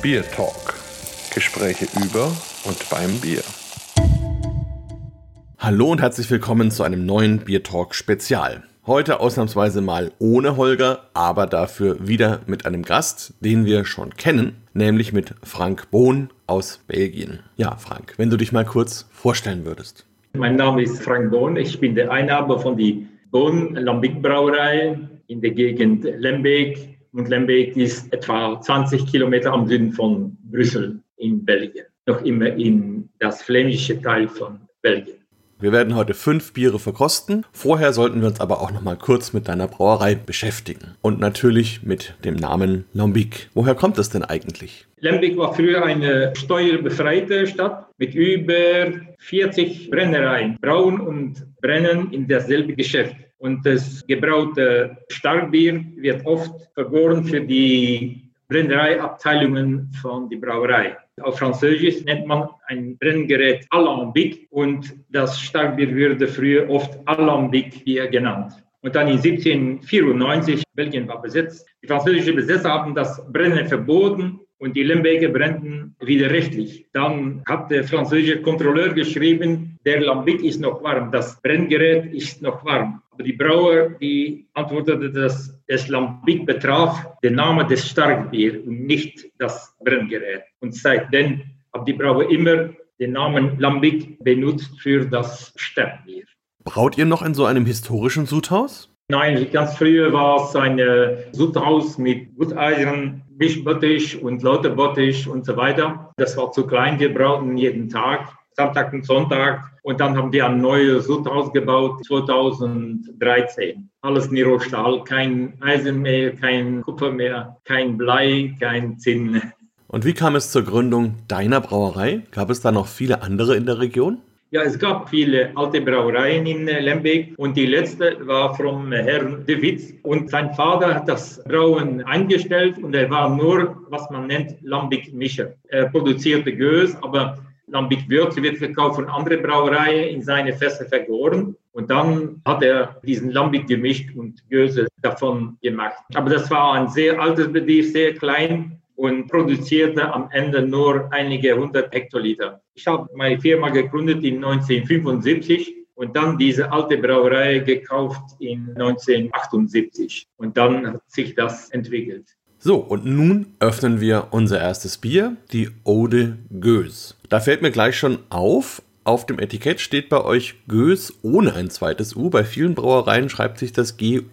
Bier Talk. Gespräche über und beim Bier. Hallo und herzlich willkommen zu einem neuen Bier Talk Spezial. Heute ausnahmsweise mal ohne Holger, aber dafür wieder mit einem Gast, den wir schon kennen, nämlich mit Frank Bohn aus Belgien. Ja, Frank, wenn du dich mal kurz vorstellen würdest. Mein Name ist Frank Bohn. Ich bin der Einhaber von die Bohn Lambic Brauerei in der Gegend Lembeek. Und Lembeek ist etwa 20 Kilometer am Süden von Brüssel in Belgien. Noch immer in das flämische Teil von Belgien. Wir werden heute fünf Biere verkosten. Vorher sollten wir uns aber auch noch mal kurz mit deiner Brauerei beschäftigen. Und natürlich mit dem Namen Lambic. Woher kommt es denn eigentlich? Lembeek war früher eine steuerbefreite Stadt mit über 40 Brennereien. Brauen und Brennen in dasselbe Geschäft. Und das gebraute Starkbier wird oft vergoren für die Brennereiabteilungen von der Brauerei. Auf Französisch nennt man ein Brenngerät Alambic und das Starkbier wurde früher oft Alambic Bier genannt. Und dann in 1794, Belgien war besetzt, die französischen Besetzer haben das Brennen verboten und die Lembeker brennten widerrechtlich. Dann hat der französische Kontrolleur geschrieben, der Lambic ist noch warm, das Brenngerät ist noch warm. Aber die Brauer, die antwortete, dass es Lambic betraf, der Name des Starkbier und nicht das Brenngerät. Und seitdem hat die Brauer immer den Namen Lambic benutzt für das Starkbier. Braut ihr noch in so einem historischen Sudhaus? Nein, ganz früher war es ein Sudhaus mit Gutteisen, Mischbottich und Lauterbottich und so weiter. Das war zu klein, wir brauchten jeden Tag, Samstag und Sonntag. Und dann haben die ein neues Sudhaus gebaut, 2013. Alles Niro-Stahl, kein Eisen mehr, kein Kupfer mehr, kein Blei, kein Zinn. Und wie kam es zur Gründung deiner Brauerei? Gab es da noch viele andere in der Region? Ja, es gab viele alte Brauereien in Lembeek und die letzte war vom Herrn De Witz und sein Vater hat das Brauen eingestellt und er war nur, was man nennt, Lambic-Mischer. Er produzierte Gös, aber Lambic-Würze wird verkauft von anderen Brauereien in seine Fässer vergoren und dann hat er diesen Lambic gemischt und Göse davon gemacht. Aber das war ein sehr altes Betrieb, sehr klein und produzierte am Ende nur einige hundert Hektoliter. Ich habe meine Firma gegründet in 1975 und dann diese alte Brauerei gekauft in 1978 und dann hat sich das entwickelt. So, und nun öffnen wir unser erstes Bier, die Ode Gös. Da fällt mir gleich schon auf, auf dem Etikett steht bei euch Gös ohne ein zweites U. Bei vielen Brauereien schreibt sich das G-U-E-U-Z-E.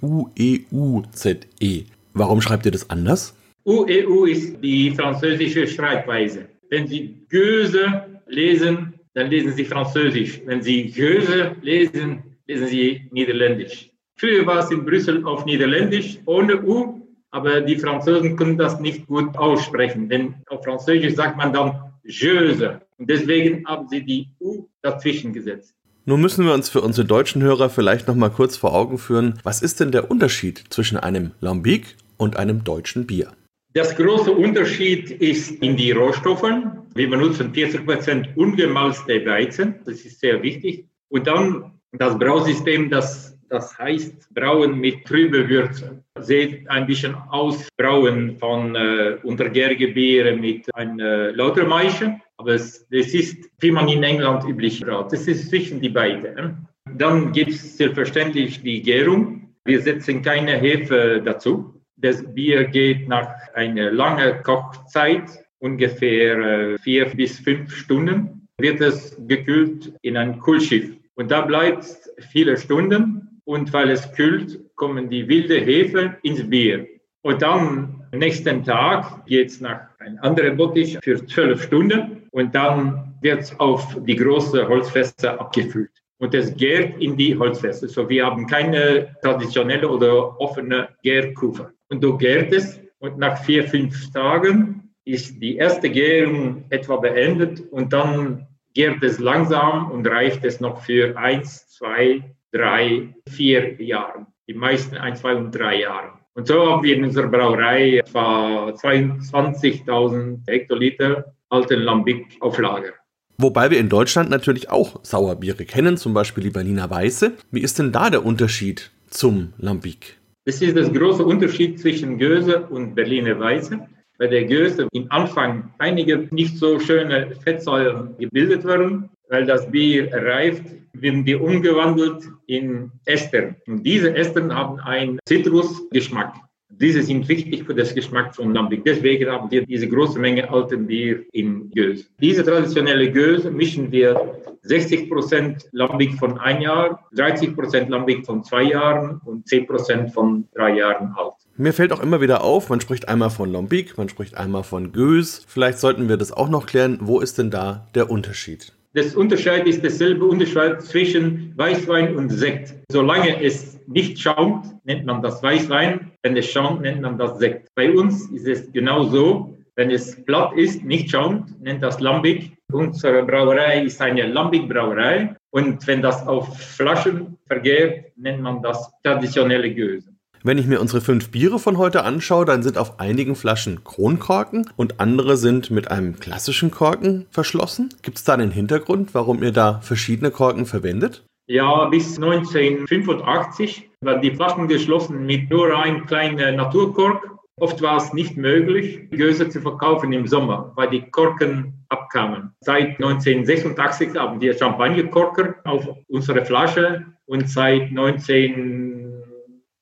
-E. Warum schreibt ihr das anders? UEU ist die französische Schreibweise. Wenn Sie Göse lesen, dann lesen Sie Französisch. Wenn Sie Göse lesen, lesen Sie Niederländisch. Früher war es in Brüssel auf Niederländisch ohne U, aber die Franzosen können das nicht gut aussprechen, denn auf Französisch sagt man dann Göse. Und deswegen haben sie die U dazwischen gesetzt. Nun müssen wir uns für unsere deutschen Hörer vielleicht noch mal kurz vor Augen führen, was ist denn der Unterschied zwischen einem Lambic und einem deutschen Bier? Das große Unterschied ist in die Rohstoffen. Wir benutzen 40 Prozent ungemalzte Weizen. Das ist sehr wichtig. Und dann das Brausystem, das, das heißt Brauen mit trübe Würze. Sieht ein bisschen aus, Brauen von äh, untergärige Biere mit einer Lautermaische. Aber es, das ist, wie man in England üblich braut. Das ist zwischen die beiden. Dann gibt es selbstverständlich die Gärung. Wir setzen keine Hefe dazu. Das Bier geht nach einer langen Kochzeit, ungefähr äh, vier bis fünf Stunden, wird es gekühlt in ein Kühlschiff. Und da bleibt es viele Stunden. Und weil es kühlt, kommen die wilde Hefe ins Bier. Und dann nächsten Tag geht es nach einem anderen Bottich für zwölf Stunden. Und dann wird es auf die großen Holzfässer abgefüllt und es gärt in die Holzfässer. So, wir haben keine traditionelle oder offene Gärkufe. Und so gärt es und nach vier, fünf Tagen ist die erste Gärung etwa beendet und dann gärt es langsam und reicht es noch für eins, zwei, drei, vier Jahre. Die meisten ein, zwei und drei Jahre. Und so haben wir in unserer Brauerei etwa 22.000 Hektoliter alten Lambic auf Lager. Wobei wir in Deutschland natürlich auch Sauerbiere kennen, zum Beispiel die Berliner Weiße. Wie ist denn da der Unterschied zum Lambic? Das ist das große Unterschied zwischen Göse und Berliner Weiße. bei der Göse im Anfang einige nicht so schöne Fettsäuren gebildet werden. Weil das Bier reift, werden die umgewandelt in Estern. Und diese Estern haben einen Zitrusgeschmack. Diese sind wichtig für das Geschmack von Lambic. Deswegen haben wir diese große Menge alten Bier in Gös. Diese traditionelle Gös mischen wir 60 Prozent Lambic von ein Jahr, 30 Prozent Lambic von zwei Jahren und 10 Prozent von drei Jahren alt. Mir fällt auch immer wieder auf, man spricht einmal von Lambic, man spricht einmal von Gös. Vielleicht sollten wir das auch noch klären. Wo ist denn da der Unterschied? Das Unterschied ist dasselbe Unterschied zwischen Weißwein und Sekt. Solange es nicht schaumt, nennt man das Weißwein. Wenn es schaumt, nennt man das Sekt. Bei uns ist es genau so. Wenn es platt ist, nicht schaumt, nennt das Lambic. Unsere Brauerei ist eine Lambic-Brauerei. Und wenn das auf Flaschen vergärt, nennt man das traditionelle Göse. Wenn ich mir unsere fünf Biere von heute anschaue, dann sind auf einigen Flaschen Kronkorken und andere sind mit einem klassischen Korken verschlossen. Gibt es da einen Hintergrund, warum ihr da verschiedene Korken verwendet? Ja, bis 1985 waren die Flaschen geschlossen mit nur einem kleinen Naturkork. Oft war es nicht möglich, Göse zu verkaufen im Sommer, weil die Korken abkamen. Seit 1986 haben wir Champagnerkorker auf unsere Flasche und seit 19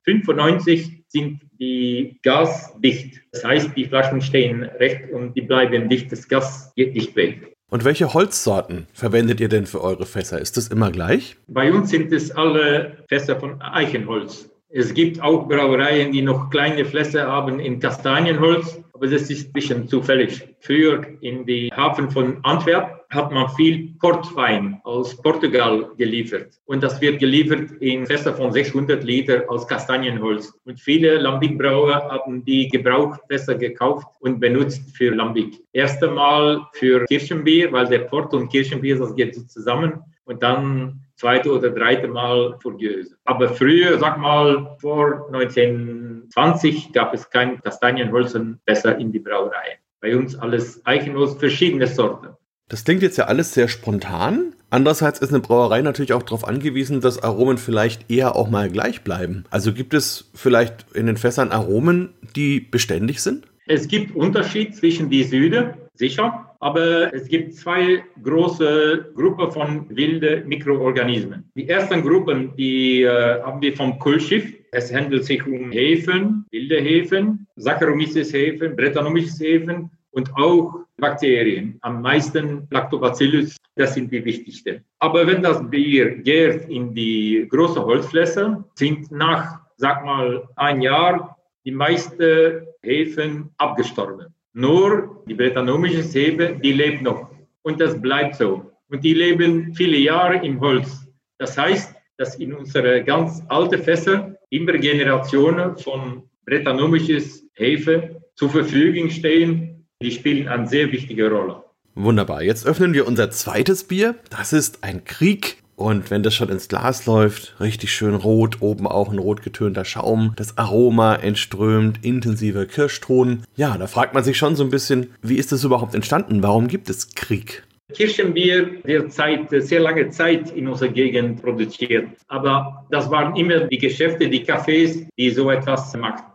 95 sind die gasdicht. Das heißt, die Flaschen stehen recht und die bleiben dicht. Das Gas geht nicht weg. Und welche Holzsorten verwendet ihr denn für eure Fässer? Ist das immer gleich? Bei uns sind es alle Fässer von Eichenholz. Es gibt auch Brauereien, die noch kleine Fläche haben in Kastanienholz, aber das ist ein bisschen zufällig. Früher in die Hafen von Antwerp hat man viel Portwein aus Portugal geliefert. Und das wird geliefert in Fässer von 600 Liter aus Kastanienholz. Und viele Lambic-Brauer haben die Gebrauchfässer gekauft und benutzt für Lambic. Erst einmal für Kirchenbier, weil der Port und Kirchenbier, das geht zusammen. Und dann zweite oder dritte Mal für Göse. Aber früher, sag mal, vor 1920 gab es kein Kastanienholzen besser in die Brauerei. Bei uns alles Eichenholz, verschiedene Sorten. Das klingt jetzt ja alles sehr spontan. Andererseits ist eine Brauerei natürlich auch darauf angewiesen, dass Aromen vielleicht eher auch mal gleich bleiben. Also gibt es vielleicht in den Fässern Aromen, die beständig sind? Es gibt Unterschied zwischen die Süde, sicher, aber es gibt zwei große Gruppen von wilden Mikroorganismen. Die ersten Gruppen, die äh, haben wir vom Kulschiff. Es handelt sich um Hefen, wilde Hefen, Saccharomyces Hefen, Brettanomyces Hefen und auch Bakterien. Am meisten Lactobacillus, das sind die wichtigsten. Aber wenn das Bier gärt in die große Holzfläche, sind nach, sag mal, ein Jahr die meisten Hefen abgestorben. Nur die bretanomischste Hefe, die lebt noch. Und das bleibt so. Und die leben viele Jahre im Holz. Das heißt, dass in unsere ganz alte Fässer immer Generationen von bretanomisches Hefe zur Verfügung stehen, die spielen eine sehr wichtige Rolle. Wunderbar. Jetzt öffnen wir unser zweites Bier. Das ist ein Krieg. Und wenn das schon ins Glas läuft, richtig schön rot, oben auch ein rot getönter Schaum, das Aroma entströmt, intensiver Kirschton. Ja, da fragt man sich schon so ein bisschen, wie ist das überhaupt entstanden? Warum gibt es Krieg? Kirchenbier wird seit sehr langer Zeit in unserer Gegend produziert. Aber das waren immer die Geschäfte, die Cafés, die so etwas machten.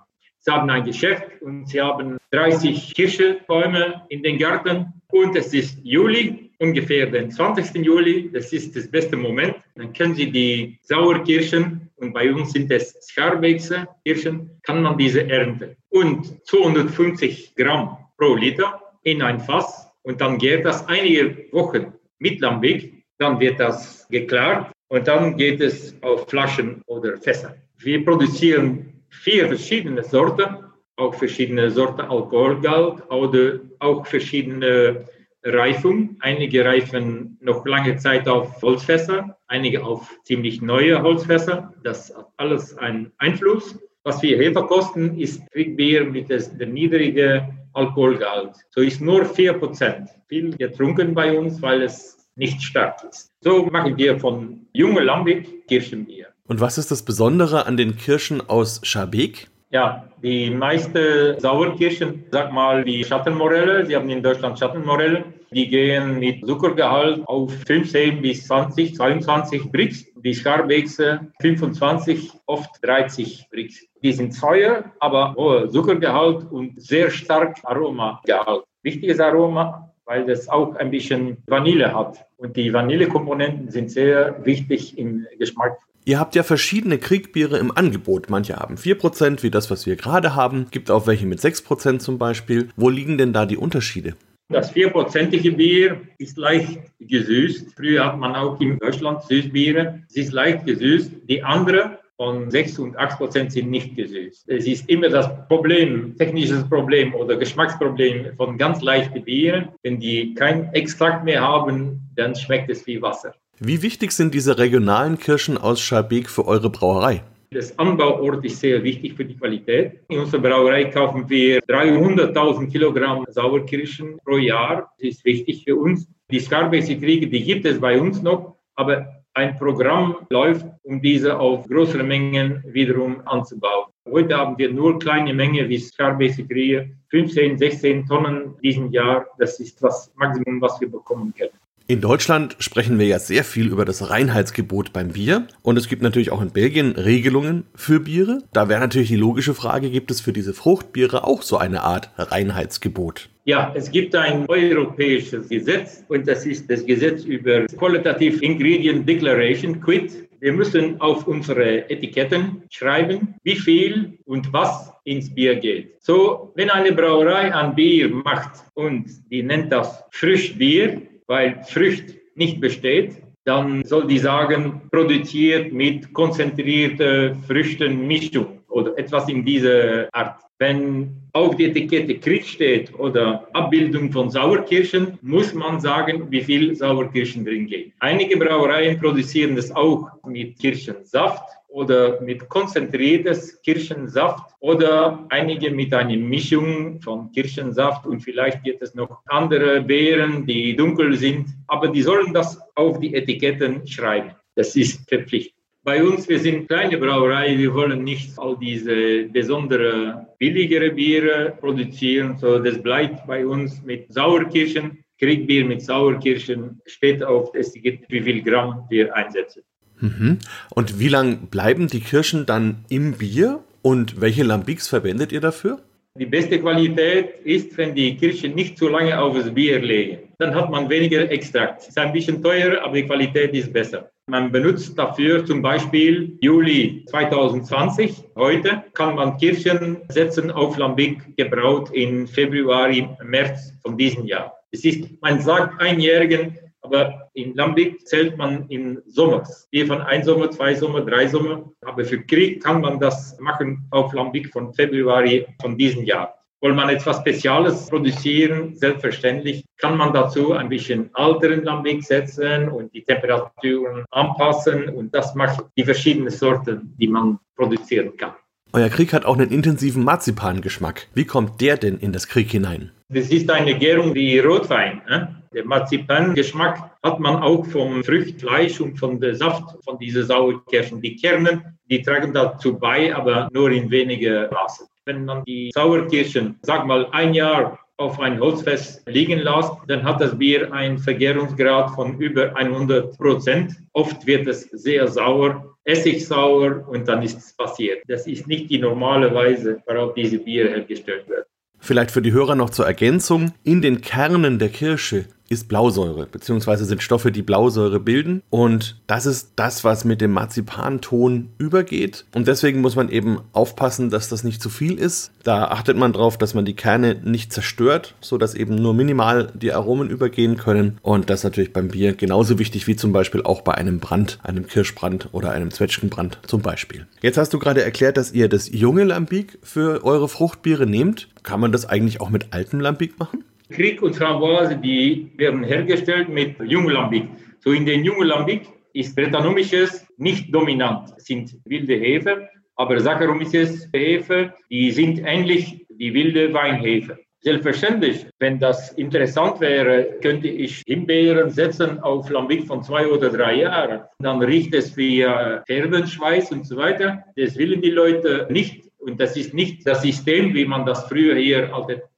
Sie haben ein Geschäft und sie haben 30 Kirschbäume in den Garten und es ist Juli, ungefähr den 20. Juli, das ist das beste Moment. Dann können Sie die Sauerkirschen und bei uns sind es Scharbeckse Kirschen, kann man diese ernten. Und 250 Gramm pro Liter in ein Fass und dann geht das einige Wochen mit Lambic, dann wird das geklärt und dann geht es auf Flaschen oder Fässer. Wir produzieren vier verschiedene Sorten, auch verschiedene Sorten Alkoholgehalt oder auch verschiedene Reifung. Einige reifen noch lange Zeit auf Holzfässer, einige auf ziemlich neue Holzfässer. Das hat alles einen Einfluss. Was wir hier verkosten, ist Bier mit dem niedrigen Alkoholgehalt. So ist nur 4% viel getrunken bei uns, weil es nicht stark ist. So machen wir von junge Lambic Kirchenbier. Und was ist das Besondere an den Kirschen aus Schabeck? Ja, die meisten Sauerkirschen, sag mal die Schattenmorelle, sie haben in Deutschland Schattenmorelle, die gehen mit Zuckergehalt auf 15 bis 20, 22 Brix. die Scharbexe 25, oft 30 Brix. Die sind teuer, aber hoher Zuckergehalt und sehr stark Aromagehalt. Wichtiges Aroma, weil das auch ein bisschen Vanille hat. Und die Vanillekomponenten sind sehr wichtig im Geschmack. Ihr habt ja verschiedene Kriegbiere im Angebot. Manche haben 4%, wie das, was wir gerade haben. Gibt auch welche mit 6% zum Beispiel. Wo liegen denn da die Unterschiede? Das vierprozentige Bier ist leicht gesüßt. Früher hat man auch in Deutschland Süßbiere. Es ist leicht gesüßt. Die andere von 6 und 8 Prozent sind nicht gesüßt. Es ist immer das Problem, technisches Problem oder Geschmacksproblem von ganz leichten Bieren. Wenn die kein Extrakt mehr haben, dann schmeckt es wie Wasser. Wie wichtig sind diese regionalen Kirschen aus Scharbeek für eure Brauerei? Das Anbauort ist sehr wichtig für die Qualität. In unserer Brauerei kaufen wir 300.000 Kilogramm Sauerkirschen pro Jahr. Das ist wichtig für uns. Die Scarbeck-Kriege, die gibt es bei uns noch, aber ein Programm läuft, um diese auf größere Mengen wiederum anzubauen. Heute haben wir nur kleine Mengen wie Scarbeck-Kriege, 15, 16 Tonnen diesen Jahr. Das ist das Maximum, was wir bekommen können. In Deutschland sprechen wir ja sehr viel über das Reinheitsgebot beim Bier und es gibt natürlich auch in Belgien Regelungen für Biere. Da wäre natürlich die logische Frage, gibt es für diese Fruchtbiere auch so eine Art Reinheitsgebot? Ja, es gibt ein europäisches Gesetz und das ist das Gesetz über Qualitative Ingredient Declaration, QUIT. Wir müssen auf unsere Etiketten schreiben, wie viel und was ins Bier geht. So, wenn eine Brauerei ein Bier macht und die nennt das Frischbier, weil Frucht nicht besteht, dann soll die sagen, produziert mit konzentrierter Früchtenmischung oder etwas in dieser Art. Wenn auf die Etikette Krieg steht oder Abbildung von Sauerkirschen, muss man sagen, wie viel Sauerkirschen drin geht. Einige Brauereien produzieren das auch mit Kirschensaft oder mit konzentriertes Kirschensaft oder einige mit einer Mischung von Kirschensaft und vielleicht gibt es noch andere Beeren, die dunkel sind, aber die sollen das auf die Etiketten schreiben. Das ist verpflichtend. Bei uns, wir sind kleine Brauerei, wir wollen nicht all diese besondere billigere Biere produzieren, so das bleibt bei uns mit Sauerkirschen. Kriegbier mit Sauerkirschen steht auf das Etikett, wie viel Gramm wir einsetzen. Mhm. Und wie lange bleiben die Kirschen dann im Bier und welche Lambics verwendet ihr dafür? Die beste Qualität ist, wenn die Kirschen nicht zu lange auf das Bier legen. Dann hat man weniger Extrakt. Es ist ein bisschen teurer, aber die Qualität ist besser. Man benutzt dafür zum Beispiel Juli 2020. Heute kann man Kirschen setzen auf Lambic gebraut in Februar, März von diesem Jahr. Es ist, man sagt einjährigen aber in Lambic zählt man in Sommers. Hier von ein Sommer, zwei Sommer, drei Sommer. Aber für Krieg kann man das machen auf Lambic von Februar von diesem Jahr. Wollen man etwas Spezielles produzieren, selbstverständlich kann man dazu ein bisschen alteren Lambic setzen und die Temperaturen anpassen. Und das macht die verschiedenen Sorten, die man produzieren kann. Euer Krieg hat auch einen intensiven Marzipangeschmack. Wie kommt der denn in das Krieg hinein? Das ist eine Gärung wie Rotwein. Ne? Der Marzipangeschmack hat man auch vom Fruchtfleisch und von der Saft von diesen Sauerkirschen. Die Kerne, die tragen dazu bei, aber nur in weniger Maße. Wenn man die Sauerkirschen, sag mal, ein Jahr auf ein Holzfest liegen lässt, dann hat das Bier einen Vergärungsgrad von über 100 Prozent. Oft wird es sehr sauer, essigsauer und dann ist es passiert. Das ist nicht die normale Weise, worauf diese Bier hergestellt wird. Vielleicht für die Hörer noch zur Ergänzung. In den Kernen der Kirsche ist Blausäure, beziehungsweise sind Stoffe, die Blausäure bilden. Und das ist das, was mit dem Marzipanton übergeht. Und deswegen muss man eben aufpassen, dass das nicht zu viel ist. Da achtet man darauf, dass man die Kerne nicht zerstört, sodass eben nur minimal die Aromen übergehen können. Und das ist natürlich beim Bier genauso wichtig wie zum Beispiel auch bei einem Brand, einem Kirschbrand oder einem Zwetschgenbrand zum Beispiel. Jetzt hast du gerade erklärt, dass ihr das junge Lambic für eure Fruchtbiere nehmt. Kann man das eigentlich auch mit altem Lambic machen? Krieg und Framboise, die werden hergestellt mit Junglambic. So in den Junglambic ist Brettanomyces nicht dominant, sind wilde Hefe, aber Saccharomyces Hefe, die sind ähnlich wie wilde Weinhefe. Selbstverständlich, wenn das interessant wäre, könnte ich Himbeeren setzen auf Lambic von zwei oder drei Jahren. Dann riecht es wie Herbenschweiß und so weiter. Das willen die Leute nicht. Und das ist nicht das System, wie man das früher hier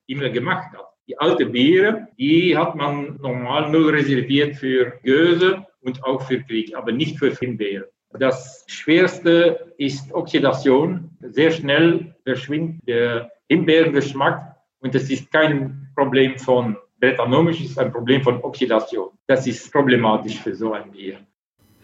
immer gemacht hat. Die alte Biere, die hat man normal nur reserviert für Göse und auch für Krieg, aber nicht für Himbeeren. Das Schwerste ist Oxidation. Sehr schnell verschwindet der Himbeerengeschmack und das ist kein Problem von Bretanomisch, ist ein Problem von Oxidation. Das ist problematisch für so ein Bier.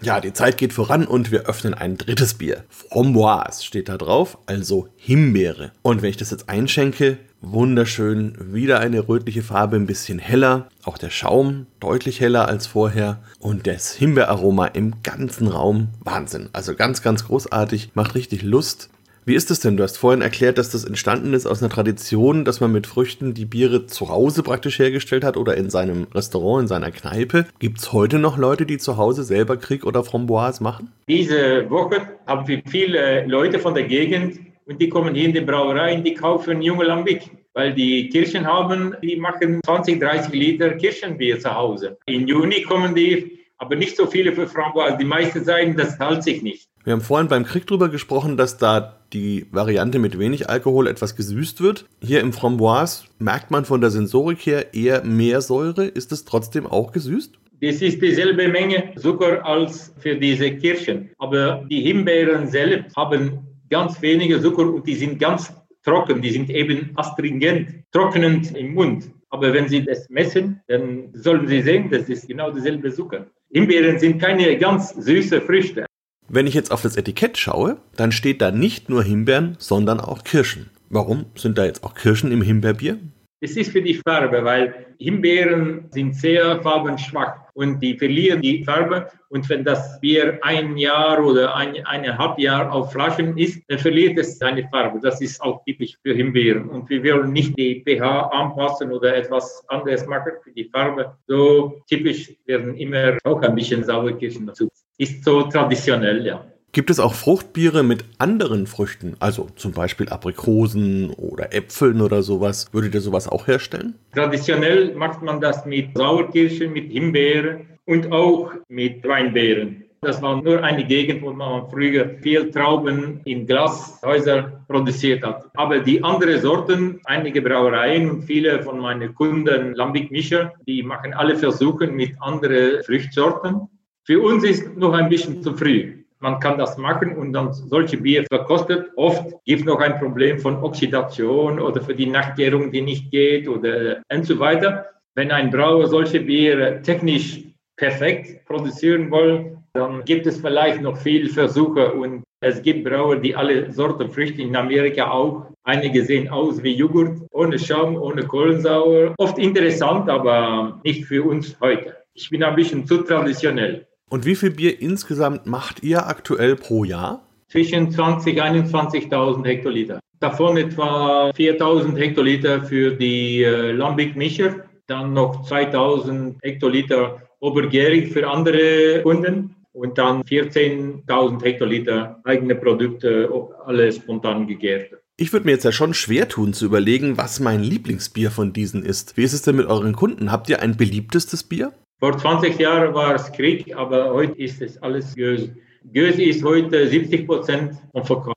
Ja, die Zeit geht voran und wir öffnen ein drittes Bier. Framboise steht da drauf, also Himbeere. Und wenn ich das jetzt einschenke, wunderschön, wieder eine rötliche Farbe, ein bisschen heller. Auch der Schaum deutlich heller als vorher. Und das Himbeeraroma im ganzen Raum, Wahnsinn. Also ganz, ganz großartig, macht richtig Lust. Wie ist es denn? Du hast vorhin erklärt, dass das entstanden ist aus einer Tradition, dass man mit Früchten die Biere zu Hause praktisch hergestellt hat oder in seinem Restaurant, in seiner Kneipe. Gibt es heute noch Leute, die zu Hause selber Krieg oder Framboise machen? Diese Woche haben wir viele Leute von der Gegend und die kommen hier in die Brauerei und die kaufen junge Lambic weil die Kirchen haben, die machen 20, 30 Liter Kirchenbier zu Hause. Im Juni kommen die, aber nicht so viele für Framboise. Die meisten sagen, das hält sich nicht. Wir haben vorhin beim Krieg darüber gesprochen, dass da die Variante mit wenig Alkohol etwas gesüßt wird. Hier im Framboise merkt man von der Sensorik her eher mehr Säure. Ist es trotzdem auch gesüßt? Das ist dieselbe Menge Zucker als für diese Kirschen. Aber die Himbeeren selbst haben ganz wenige Zucker und die sind ganz trocken. Die sind eben astringent, trocknend im Mund. Aber wenn Sie das messen, dann sollen Sie sehen, das ist genau dieselbe Zucker. Himbeeren sind keine ganz süße Früchte. Wenn ich jetzt auf das Etikett schaue, dann steht da nicht nur Himbeeren, sondern auch Kirschen. Warum sind da jetzt auch Kirschen im Himbeerbier? Es ist für die Farbe, weil Himbeeren sind sehr farbenschwach und die verlieren die Farbe. Und wenn das Bier ein Jahr oder ein, eineinhalb Jahr auf Flaschen ist, dann verliert es seine Farbe. Das ist auch typisch für Himbeeren. Und wir wollen nicht die pH anpassen oder etwas anderes machen für die Farbe. So typisch werden immer auch ein bisschen Sauerkirschen dazu ist so traditionell, ja. Gibt es auch Fruchtbiere mit anderen Früchten, also zum Beispiel Aprikosen oder Äpfeln oder sowas? Würdet ihr sowas auch herstellen? Traditionell macht man das mit Sauerkirschen, mit Himbeeren und auch mit Weinbeeren. Das war nur eine Gegend, wo man früher viel Trauben in Glashäusern produziert hat. Aber die anderen Sorten, einige Brauereien und viele von meinen Kunden, Lambic Mischer, die machen alle Versuche mit anderen Fruchtsorten. Für uns ist noch ein bisschen zu früh. Man kann das machen und dann solche Bier verkostet. Oft gibt es noch ein Problem von Oxidation oder für die Nachtgärung, die nicht geht oder und so weiter. Wenn ein Brauer solche Biere technisch perfekt produzieren will, dann gibt es vielleicht noch viele Versuche und es gibt Brauer, die alle Sorten Früchte in Amerika auch. Einige sehen aus wie Joghurt, ohne Schaum, ohne Kohlensäure. Oft interessant, aber nicht für uns heute. Ich bin ein bisschen zu traditionell. Und wie viel Bier insgesamt macht ihr aktuell pro Jahr? Zwischen 20 und 21.000 Hektoliter. Davon etwa 4.000 Hektoliter für die äh, Lambic Mischer, dann noch 2.000 Hektoliter obergärig für andere Kunden und dann 14.000 Hektoliter eigene Produkte, alle spontan gegärt. Ich würde mir jetzt ja schon schwer tun zu überlegen, was mein Lieblingsbier von diesen ist. Wie ist es denn mit euren Kunden? Habt ihr ein beliebtestes Bier? Vor 20 Jahren war es Krieg, aber heute ist es alles Gös. Gös ist heute 70 Prozent vom Verkauf.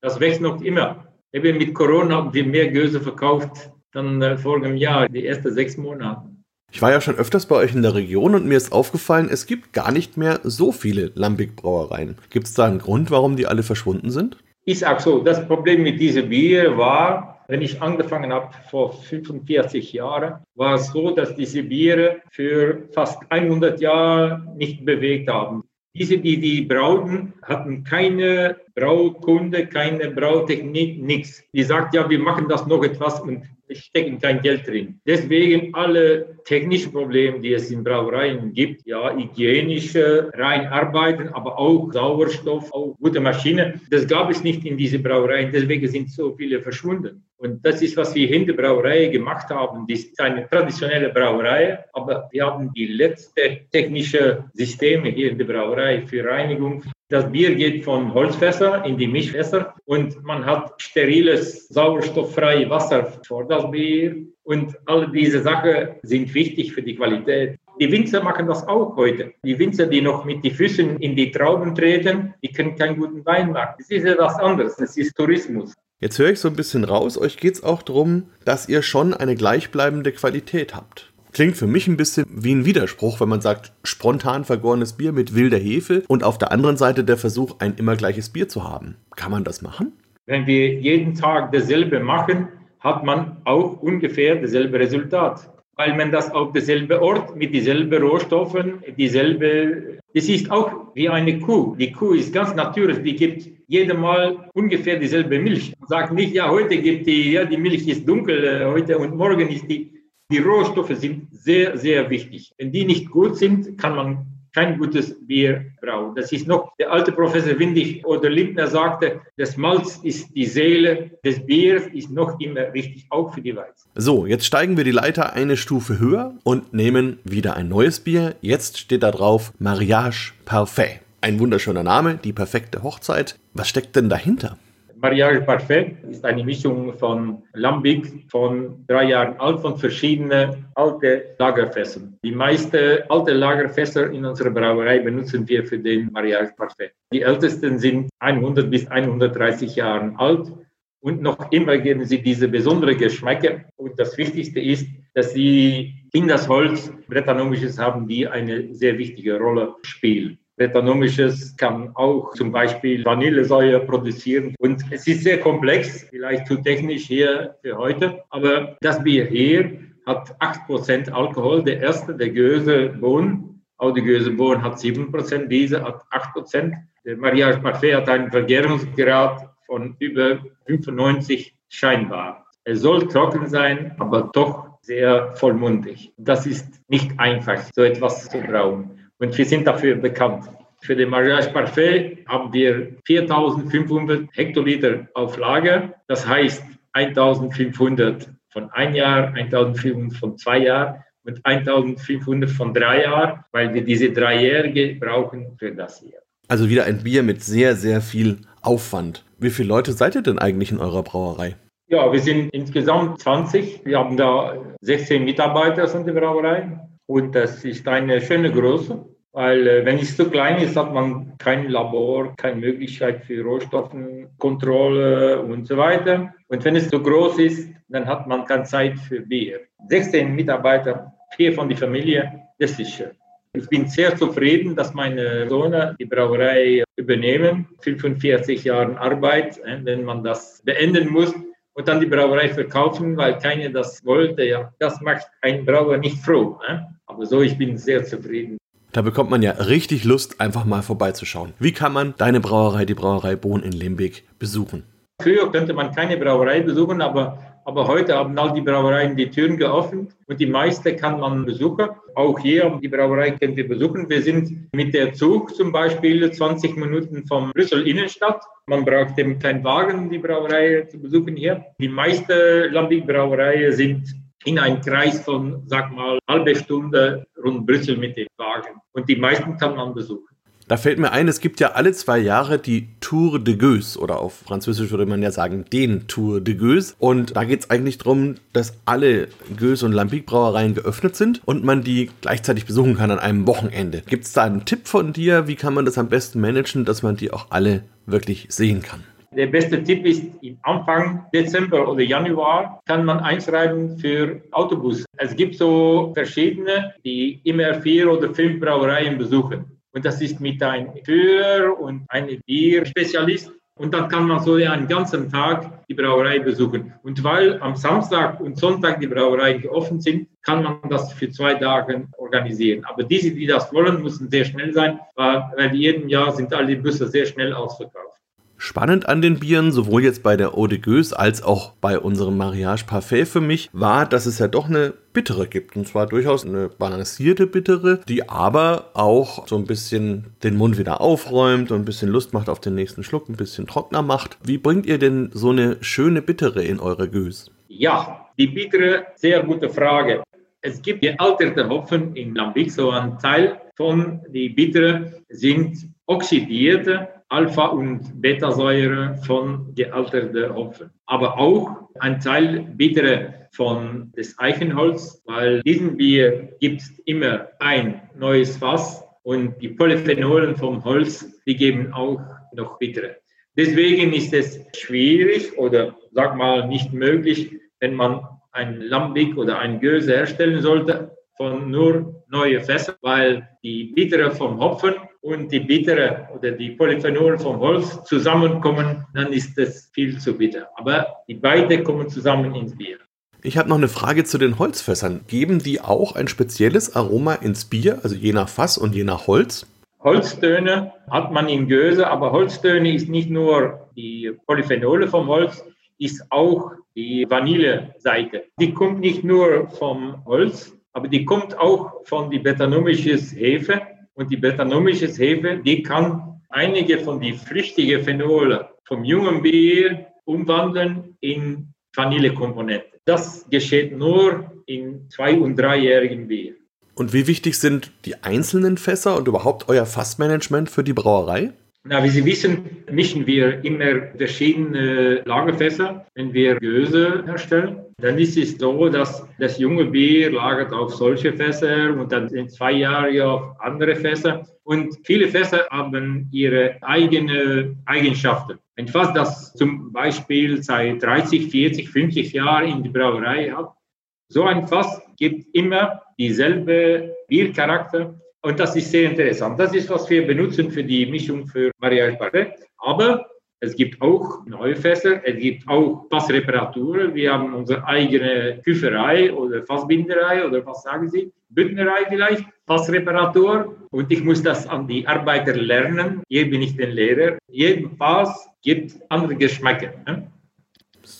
Das wächst noch immer. Eben mit Corona haben wir mehr Göse verkauft dann äh, vorigen Jahr, die ersten sechs Monate. Ich war ja schon öfters bei euch in der Region und mir ist aufgefallen, es gibt gar nicht mehr so viele Lambic-Brauereien. Gibt es da einen Grund, warum die alle verschwunden sind? Ist auch so. Das Problem mit diesem Bier war, wenn ich angefangen habe vor 45 Jahren, war es so, dass diese Biere für fast 100 Jahre nicht bewegt haben. Diese, die die brauten, hatten keine Braukunde, keine Brautechnik, nichts. Die sagt, ja, wir machen das noch etwas und stecken kein Geld drin. Deswegen alle technischen Probleme, die es in Brauereien gibt, ja, hygienische Reinarbeiten, aber auch Sauerstoff, auch gute Maschinen, das gab es nicht in diese Brauereien. Deswegen sind so viele verschwunden. Und das ist, was wir in der Brauerei gemacht haben. Das ist eine traditionelle Brauerei, aber wir haben die letzte technische Systeme hier in der Brauerei für Reinigung. Das Bier geht von Holzfässer in die Mischfässer und man hat steriles, sauerstofffreies Wasser vor das Bier. Und all diese Sachen sind wichtig für die Qualität. Die Winzer machen das auch heute. Die Winzer, die noch mit den Füßen in die Trauben treten, die können keinen guten Wein machen. Das ist etwas anderes. Das ist Tourismus. Jetzt höre ich so ein bisschen raus, euch geht es auch darum, dass ihr schon eine gleichbleibende Qualität habt. Klingt für mich ein bisschen wie ein Widerspruch, wenn man sagt, spontan vergorenes Bier mit wilder Hefe und auf der anderen Seite der Versuch, ein immer gleiches Bier zu haben. Kann man das machen? Wenn wir jeden Tag dasselbe machen, hat man auch ungefähr dasselbe Resultat. Weil man das auf derselben Ort mit dieselben Rohstoffen, dieselbe, das ist auch wie eine Kuh. Die Kuh ist ganz natürlich, die gibt jedes Mal ungefähr dieselbe Milch. Man sagt nicht, ja, heute gibt die, ja, die Milch ist dunkel, äh, heute und morgen ist die, die Rohstoffe sind sehr, sehr wichtig. Wenn die nicht gut sind, kann man kein gutes Bier brauen. Das ist noch, der alte Professor Windig oder Lindner sagte, das Malz ist die Seele des Biers, ist noch immer wichtig, auch für die Weizen. So, jetzt steigen wir die Leiter eine Stufe höher und nehmen wieder ein neues Bier. Jetzt steht da drauf Mariage Parfait. Ein wunderschöner Name, die perfekte Hochzeit. Was steckt denn dahinter? Mariage Parfait ist eine Mischung von Lambic von drei Jahren alt, von verschiedenen alten Lagerfässern. Die meisten alte Lagerfässer in unserer Brauerei benutzen wir für den Mariage Parfait. Die ältesten sind 100 bis 130 Jahre alt und noch immer geben sie diese besonderen Geschmäcke. Und das Wichtigste ist, dass sie in das Holz Brettanomisches haben, die eine sehr wichtige Rolle spielen. Methanomisches kann auch zum Beispiel Vanillesäure produzieren. Und es ist sehr komplex, vielleicht zu technisch hier für heute. Aber das Bier hier hat 8% Alkohol. Der erste, der Göse Bohnen, auch die Göse Bohnen hat 7%, diese hat 8%. Der Mariage Parfait hat einen Vergärungsgrad von über 95 scheinbar. Er soll trocken sein, aber doch sehr vollmundig. Das ist nicht einfach, so etwas zu brauen. Und wir sind dafür bekannt. Für den Mariage Parfait haben wir 4500 Hektoliter auf Lager. Das heißt 1500 von ein Jahr, 1500 von zwei Jahren und 1500 von drei Jahren, weil wir diese dreijährige brauchen für das hier. Also wieder ein Bier mit sehr, sehr viel Aufwand. Wie viele Leute seid ihr denn eigentlich in eurer Brauerei? Ja, wir sind insgesamt 20. Wir haben da 16 Mitarbeiter in der Brauerei und das ist eine schöne Größe. Weil äh, wenn es zu klein ist, hat man kein Labor, keine Möglichkeit für Rohstoffenkontrolle und so weiter. Und wenn es zu groß ist, dann hat man keine Zeit für Bier. 16 Mitarbeiter, vier von der Familie, das ist schön. Ich bin sehr zufrieden, dass meine Söhne die Brauerei übernehmen. 45 Jahre Arbeit, äh, wenn man das beenden muss und dann die Brauerei verkaufen, weil keiner das wollte. Ja, das macht einen Brauer nicht froh. Äh. Aber so, ich bin sehr zufrieden. Da bekommt man ja richtig Lust, einfach mal vorbeizuschauen. Wie kann man deine Brauerei, die Brauerei Bohn in Limbeck, besuchen? Früher könnte man keine Brauerei besuchen, aber, aber heute haben all die Brauereien die Türen geöffnet und die meiste kann man besuchen. Auch hier die Brauerei könnt ihr besuchen. Wir sind mit der Zug zum Beispiel 20 Minuten vom Brüssel Innenstadt. Man braucht eben keinen Wagen, die Brauerei zu besuchen hier. Die meisten Lambic-Brauereien sind in einem Kreis von, sag mal, halbe Stunde rund Brüssel mit dem Wagen. Und die meisten kann man besuchen. Da fällt mir ein, es gibt ja alle zwei Jahre die Tour de Gueuse oder auf Französisch würde man ja sagen den Tour de Gueuse. Und da geht es eigentlich darum, dass alle Gueuse und Lambic Brauereien geöffnet sind und man die gleichzeitig besuchen kann an einem Wochenende. Gibt es da einen Tipp von dir? Wie kann man das am besten managen, dass man die auch alle wirklich sehen kann? Der beste Tipp ist, im Anfang Dezember oder Januar kann man einschreiben für Autobus. Es gibt so verschiedene, die immer vier oder fünf Brauereien besuchen. Und das ist mit einem Führer und einem Bierspezialist. Und dann kann man so einen ganzen Tag die Brauerei besuchen. Und weil am Samstag und Sonntag die Brauereien geöffnet sind, kann man das für zwei Tage organisieren. Aber diese, die das wollen, müssen sehr schnell sein, weil, weil jeden Jahr sind alle Busse sehr schnell ausverkauft. Spannend an den Bieren, sowohl jetzt bei der Eau de Gueuse als auch bei unserem Mariage Parfait für mich, war, dass es ja doch eine bittere gibt. Und zwar durchaus eine balancierte bittere, die aber auch so ein bisschen den Mund wieder aufräumt und ein bisschen Lust macht auf den nächsten Schluck, ein bisschen trockener macht. Wie bringt ihr denn so eine schöne bittere in eure Gueuse? Ja, die bittere, sehr gute Frage. Es gibt gealterte Hopfen in Lambic, so ein Teil von die bittere sind oxidierte Alpha- und Betasäure von gealterten Hopfen. Aber auch ein Teil bittere von des Eichenholz, weil diesen Bier gibt es immer ein neues Fass und die Polyphenolen vom Holz, die geben auch noch bittere. Deswegen ist es schwierig oder sag mal nicht möglich, wenn man ein Lambic oder ein Göse herstellen sollte, von nur neue Fässer, weil die Bittere vom Hopfen und die Bittere oder die Polyphenole vom Holz zusammenkommen, dann ist es viel zu bitter. Aber die beiden kommen zusammen ins Bier. Ich habe noch eine Frage zu den Holzfässern. Geben die auch ein spezielles Aroma ins Bier, also je nach Fass und je nach Holz? Holztöne hat man in Göse, aber Holztöne ist nicht nur die Polyphenole vom Holz, ist auch die Vanilleseite. Die kommt nicht nur vom Holz, aber die kommt auch von die betanomisches Hefe. Und die betanomisches Hefe, die kann einige von die flüchtigen Phenole vom jungen Bier umwandeln in Vanillekomponenten. Das geschieht nur in zwei- und dreijährigen Bier. Und wie wichtig sind die einzelnen Fässer und überhaupt euer Fassmanagement für die Brauerei? Na, wie Sie wissen, mischen wir immer verschiedene Lagerfässer, wenn wir Göse herstellen. Dann ist es so, dass das junge Bier lagert auf solche Fässer und dann in zwei Jahren auf andere Fässer. Und viele Fässer haben ihre eigenen Eigenschaften. Ein Fass, das zum Beispiel seit 30, 40, 50 Jahren in die Brauerei hat, so ein Fass gibt immer dieselbe Biercharakter und das ist sehr interessant. Das ist, was wir benutzen für die Mischung für Mariage Parfait. Aber es gibt auch neue Fässer, es gibt auch Fassreparaturen. Wir haben unsere eigene Küferei oder Fassbinderei oder was sagen Sie? Bündnerei vielleicht, Fassreparatur. Und ich muss das an die Arbeiter lernen. Hier bin ich der Lehrer. Jeden Fass gibt andere Geschmäcker. Ne?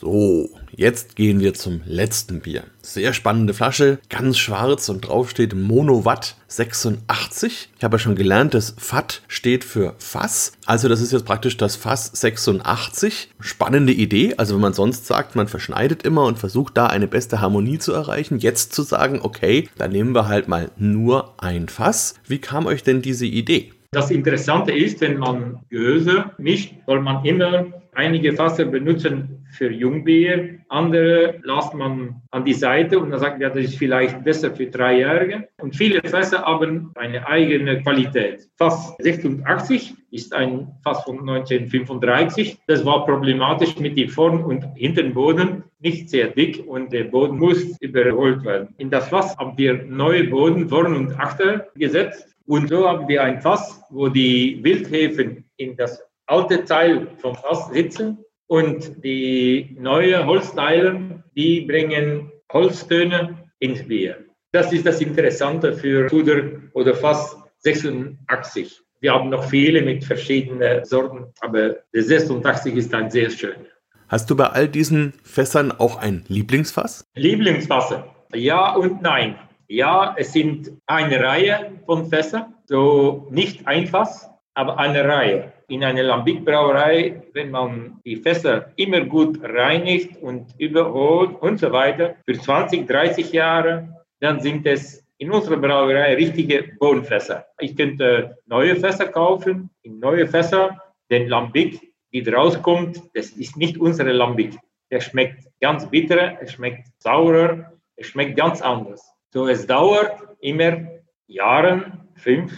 So, jetzt gehen wir zum letzten Bier. Sehr spannende Flasche, ganz schwarz und drauf steht Monowatt 86. Ich habe ja schon gelernt, das FAT steht für Fass. Also das ist jetzt praktisch das Fass 86. Spannende Idee. Also wenn man sonst sagt, man verschneidet immer und versucht da eine beste Harmonie zu erreichen, jetzt zu sagen, okay, dann nehmen wir halt mal nur ein Fass. Wie kam euch denn diese Idee? Das Interessante ist, wenn man Gehöse mischt, soll man immer einige Fasser benutzen für Jungbier, andere lässt man an die Seite und dann sagt man, ja, das ist vielleicht besser für Dreijährige. Und viele Fässer haben eine eigene Qualität. Fass 86 ist ein Fass von 1935. Das war problematisch mit dem Vorn- und Hinterboden, nicht sehr dick und der Boden muss überholt werden. In das Fass haben wir neue Boden, Vorn- und Achter gesetzt. Und so haben wir ein Fass, wo die Wildhefen in das alte Teil vom Fass sitzen und die neue Holzteile, die bringen Holztöne ins Bier. Das ist das Interessante für Puder oder Fass 86. Wir haben noch viele mit verschiedenen Sorten, aber der 86 ist ein sehr schöner. Hast du bei all diesen Fässern auch ein Lieblingsfass? Lieblingsfasser? Ja und nein. Ja, es sind eine Reihe von Fässern, so nicht ein Fass, aber eine Reihe. In einer Lambic-Brauerei, wenn man die Fässer immer gut reinigt und überholt und so weiter, für 20, 30 Jahre, dann sind es in unserer Brauerei richtige Bodenfässer. Ich könnte neue Fässer kaufen, in neue Fässer, den Lambic, die rauskommt, das ist nicht unsere Lambic. Der schmeckt ganz bitter, es schmeckt saurer, es schmeckt ganz anders. So, es dauert immer Jahre, fünf,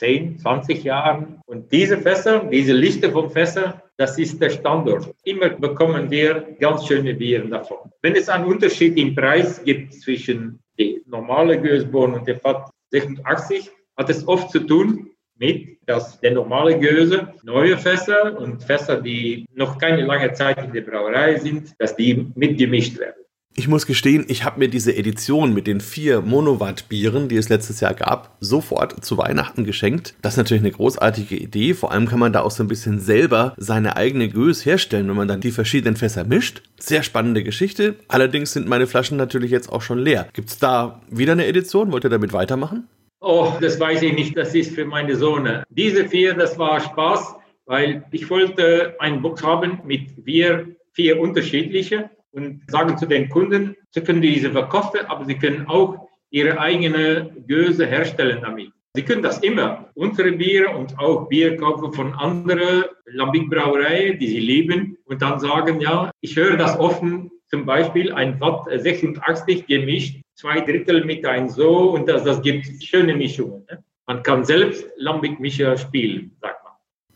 10, 20 Jahren. Und diese Fässer, diese Liste von Fässern, das ist der Standort. Immer bekommen wir ganz schöne Biere davon. Wenn es einen Unterschied im Preis gibt zwischen der normalen Gösborn und der FAT 86, hat es oft zu tun mit, dass der normale Göse, neue Fässer und Fässer, die noch keine lange Zeit in der Brauerei sind, dass die mitgemischt werden. Ich muss gestehen, ich habe mir diese Edition mit den vier Monowatt-Bieren, die es letztes Jahr gab, sofort zu Weihnachten geschenkt. Das ist natürlich eine großartige Idee. Vor allem kann man da auch so ein bisschen selber seine eigene Gös herstellen, wenn man dann die verschiedenen Fässer mischt. Sehr spannende Geschichte. Allerdings sind meine Flaschen natürlich jetzt auch schon leer. Gibt es da wieder eine Edition? Wollt ihr damit weitermachen? Oh, das weiß ich nicht. Das ist für meine Sohn. Diese vier, das war Spaß, weil ich wollte einen Box haben mit vier, vier unterschiedliche und sagen zu den Kunden, sie können diese verkaufen, aber sie können auch ihre eigene Göse herstellen damit. Sie können das immer. Unsere Bier und auch Bier kaufen von anderen Lambic-Brauereien, die sie lieben und dann sagen, ja, ich höre das offen, zum Beispiel ein Watt 86 gemischt, zwei Drittel mit ein so und das, das gibt schöne Mischungen. Ne? Man kann selbst Lambic-Mischer spielen, sagt man.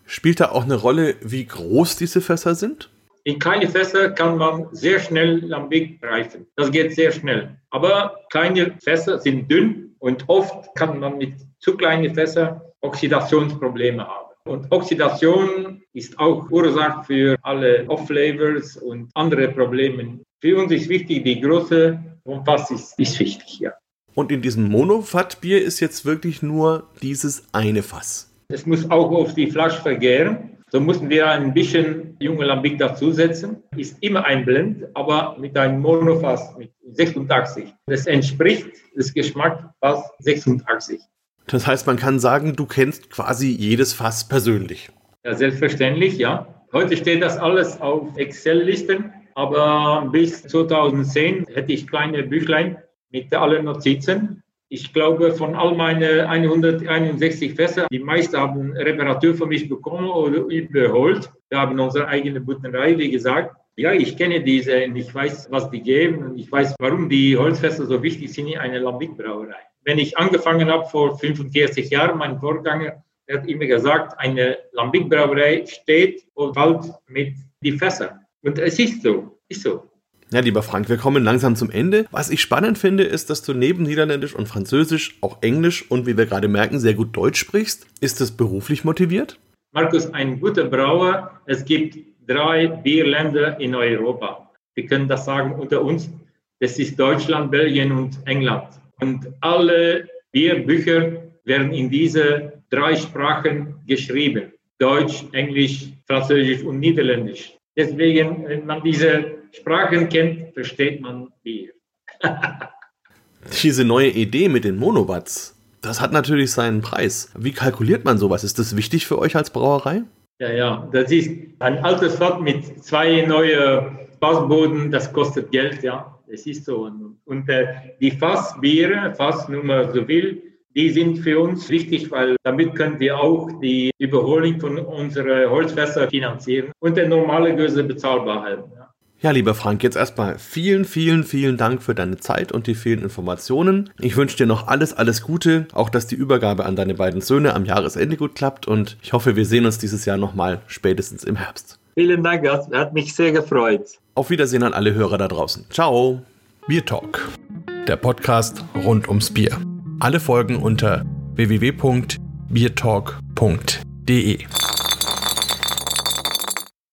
Spielt da auch eine Rolle, wie groß diese Fässer sind? In kleine Fässer kann man sehr schnell Lambic reifen. Das geht sehr schnell. Aber kleine Fässer sind dünn und oft kann man mit zu kleinen Fässern Oxidationsprobleme haben. Und Oxidation ist auch Ursache für alle Off-Flavors und andere Probleme. Für uns ist wichtig, die Größe vom Fass ist, ist wichtig, ja. Und in diesem Monofat-Bier ist jetzt wirklich nur dieses eine Fass. Es muss auch auf die Flasche vergären. So mussten wir ein bisschen junge Lambic dazusetzen. Ist immer ein Blend, aber mit einem Monofass mit 86. Das entspricht das Geschmack fast 86. Das heißt, man kann sagen, du kennst quasi jedes Fass persönlich. Ja, selbstverständlich, ja. Heute steht das alles auf Excel-Listen, aber bis 2010 hätte ich kleine Büchlein mit allen Notizen. Ich glaube, von all meinen 161 Fässern, die meisten haben Reparatur von mich bekommen oder überholt. Wir haben unsere eigene Butterei, wie gesagt. Ja, ich kenne diese und ich weiß, was die geben und ich weiß, warum die Holzfässer so wichtig sind in einer Lambic-Brauerei wenn ich angefangen habe vor 45 Jahren, mein Vorgänger hat immer gesagt, eine Lambic-Brauerei steht und fällt mit die Fässer. Und es ist so, ist so. Ja, lieber Frank, wir kommen langsam zum Ende. Was ich spannend finde, ist, dass du neben Niederländisch und Französisch auch Englisch und wie wir gerade merken, sehr gut Deutsch sprichst. Ist das beruflich motiviert? Markus, ein guter Brauer, es gibt drei Bierländer in Europa. Wir können das sagen unter uns. Das ist Deutschland, Belgien und England. Und alle vier Bücher werden in diese drei Sprachen geschrieben. Deutsch, Englisch, Französisch und Niederländisch. Deswegen, wenn man diese Sprachen kennt, versteht man Bier. diese neue Idee mit den Monobats, das hat natürlich seinen Preis. Wie kalkuliert man sowas? Ist das wichtig für euch als Brauerei? Ja, ja, das ist ein altes Fahrt mit zwei neuen Fassboden, das kostet Geld, ja es ist so. Und äh, die Fassbiere, Fassnummer so viel, die sind für uns wichtig, weil damit können wir auch die Überholung von unseren Holzfässer finanzieren und der normale Göse bezahlbar halten. Ja. Ja, lieber Frank, jetzt erstmal vielen, vielen, vielen Dank für deine Zeit und die vielen Informationen. Ich wünsche dir noch alles, alles Gute, auch dass die Übergabe an deine beiden Söhne am Jahresende gut klappt und ich hoffe, wir sehen uns dieses Jahr nochmal spätestens im Herbst. Vielen Dank, hat mich sehr gefreut. Auf Wiedersehen an alle Hörer da draußen. Ciao. Bier Talk, der Podcast rund ums Bier. Alle Folgen unter www.biertalk.de.